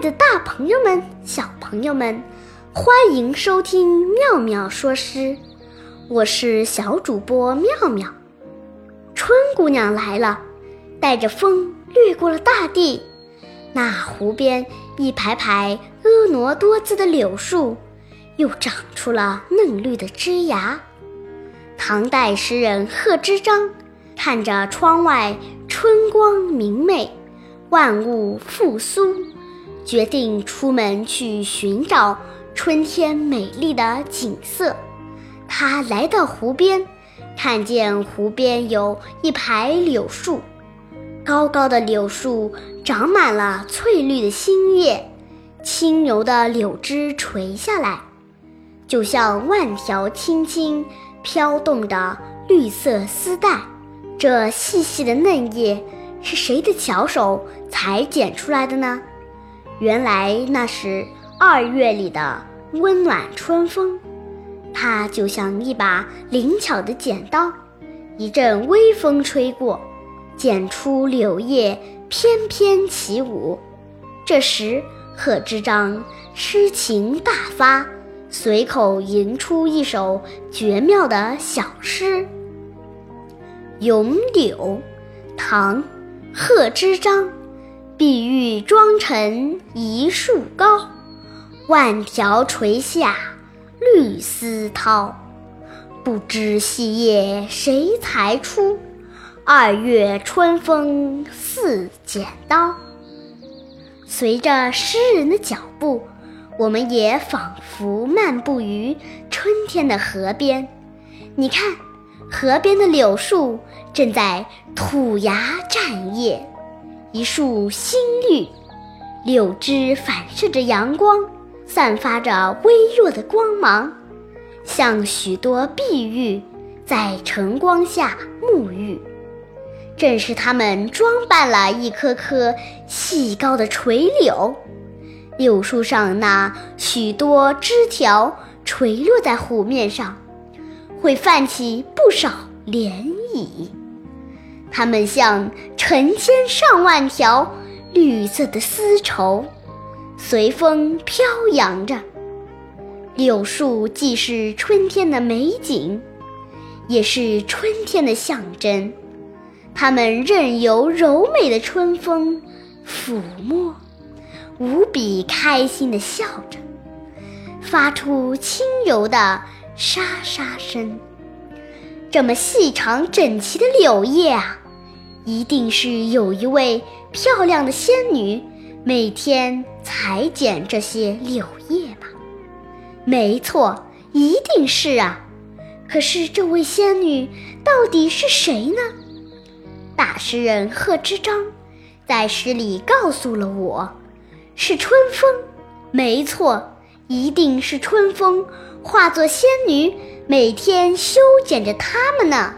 的大朋友们、小朋友们，欢迎收听妙妙说诗，我是小主播妙妙。春姑娘来了，带着风掠过了大地。那湖边一排排婀娜多姿的柳树，又长出了嫩绿的枝芽。唐代诗人贺知章看着窗外春光明媚，万物复苏。决定出门去寻找春天美丽的景色。他来到湖边，看见湖边有一排柳树，高高的柳树长满了翠绿的新叶，轻柔的柳枝垂下来，就像万条轻轻飘动的绿色丝带。这细细的嫩叶是谁的巧手裁剪出来的呢？原来那是二月里的温暖春风，它就像一把灵巧的剪刀，一阵微风吹过，剪出柳叶翩翩起舞。这时，贺知章诗情大发，随口吟出一首绝妙的小诗：《咏柳》，唐·贺知章。碧玉妆成一树高，万条垂下绿丝绦。不知细叶谁裁出？二月春风似剪刀。随着诗人的脚步，我们也仿佛漫步于春天的河边。你看，河边的柳树正在吐芽绽叶。一树新绿，柳枝反射着阳光，散发着微弱的光芒，像许多碧玉在晨光下沐浴。正是它们装扮了一棵棵细高的垂柳，柳树上那许多枝条垂落在湖面上，会泛起不少涟漪。它们像成千上万条绿色的丝绸，随风飘扬着。柳树既是春天的美景，也是春天的象征。它们任由柔美的春风抚摸，无比开心地笑着，发出轻柔的沙沙声。这么细长整齐的柳叶啊，一定是有一位漂亮的仙女每天裁剪这些柳叶吧？没错，一定是啊。可是这位仙女到底是谁呢？大诗人贺知章在诗里告诉了我，是春风。没错，一定是春风化作仙女。每天修剪着它们呢。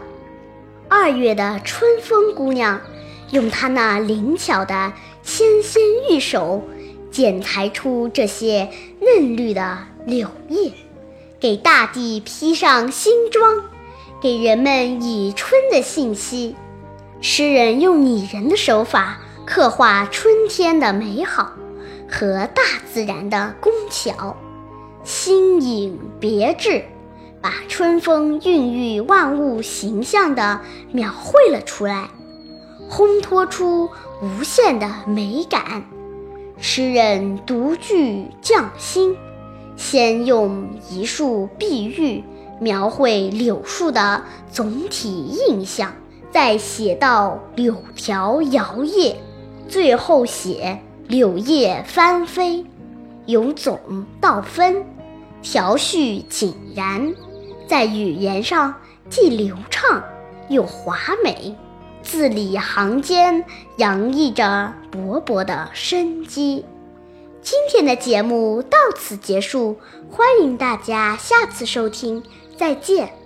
二月的春风姑娘，用她那灵巧的纤纤玉手，剪裁出这些嫩绿的柳叶，给大地披上新装，给人们以春的信息。诗人用拟人的手法刻画春天的美好和大自然的工巧，新颖别致。把春风孕育万物形象地描绘了出来，烘托出无限的美感。诗人独具匠心，先用一束碧玉描绘柳树的总体印象，再写到柳条摇曳，最后写柳叶翻飞，由总到分，条序井然。在语言上既流畅又华美，字里行间洋溢着勃勃的生机。今天的节目到此结束，欢迎大家下次收听，再见。